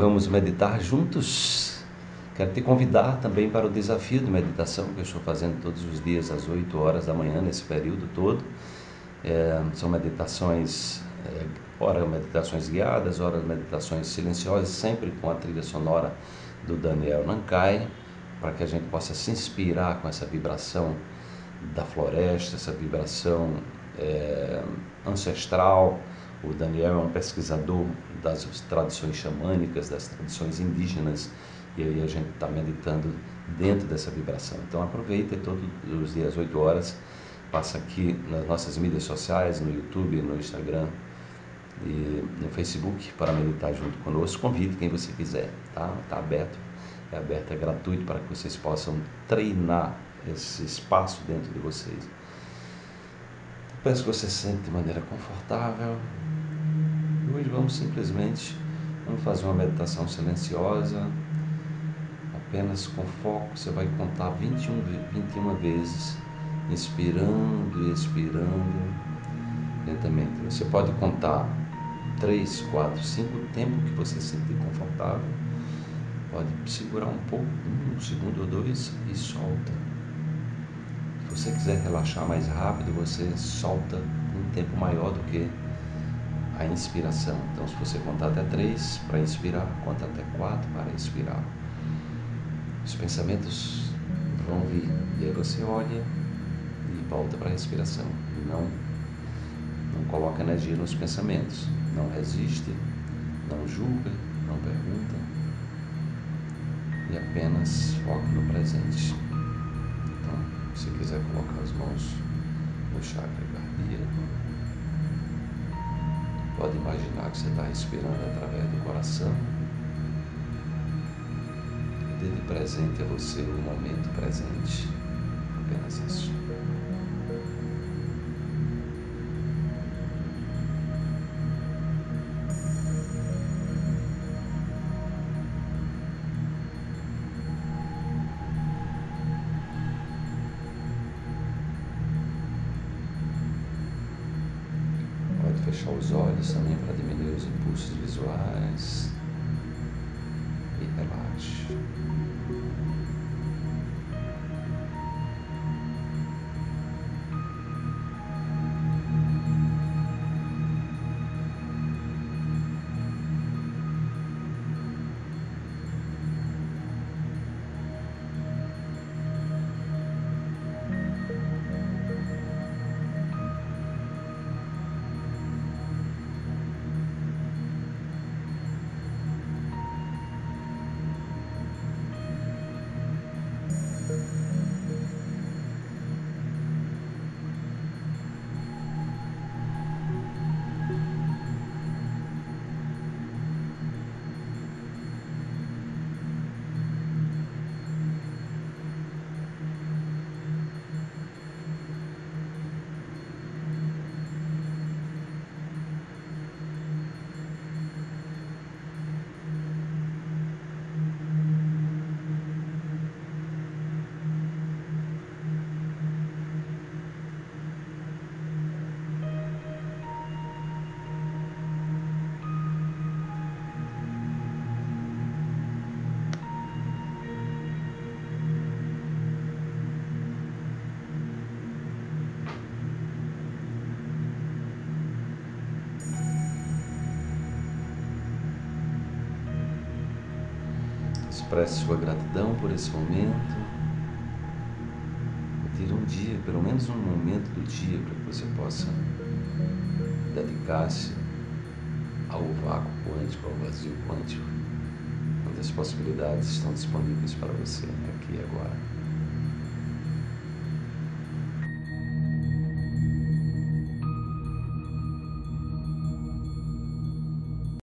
Vamos meditar juntos. Quero te convidar também para o desafio de meditação que eu estou fazendo todos os dias às 8 horas da manhã, nesse período todo. É, são meditações, é, ora meditações guiadas, ora meditações silenciosas, sempre com a trilha sonora do Daniel Nankai, para que a gente possa se inspirar com essa vibração da floresta, essa vibração é, ancestral o Daniel é um pesquisador das tradições xamânicas, das tradições indígenas, e aí a gente está meditando dentro dessa vibração. Então aproveita todos os dias 8 horas, passa aqui nas nossas mídias sociais, no YouTube, no Instagram e no Facebook para meditar junto conosco. Convide quem você quiser, tá? Está aberto, é aberto, é gratuito para que vocês possam treinar esse espaço dentro de vocês. Peço que você se sente de maneira confortável, Hoje vamos simplesmente vamos fazer uma meditação silenciosa, apenas com foco. Você vai contar 21, 21 vezes, inspirando e expirando lentamente. Você pode contar 3, 4, 5, o tempo que você se sentir confortável. Pode segurar um pouco, um segundo ou dois e solta. Se você quiser relaxar mais rápido, você solta um tempo maior do que a inspiração. Então, se você contar até três para inspirar, conta até quatro para expirar. Os pensamentos vão vir e aí você olha e volta para a respiração. Não, não coloca energia nos pensamentos, não resiste, não julga, não pergunta e apenas foca no presente. Então, se quiser colocar as mãos no chakra cardíaco, Pode imaginar que você está respirando através do coração. E dele presente a você o momento presente. Fechar os olhos também para diminuir os impulsos visuais e relaxe. Expresse sua gratidão por esse momento. Ter um dia, pelo menos um momento do dia, para que você possa dedicar-se ao vácuo quântico, ao vazio quântico, onde as possibilidades estão disponíveis para você aqui e agora.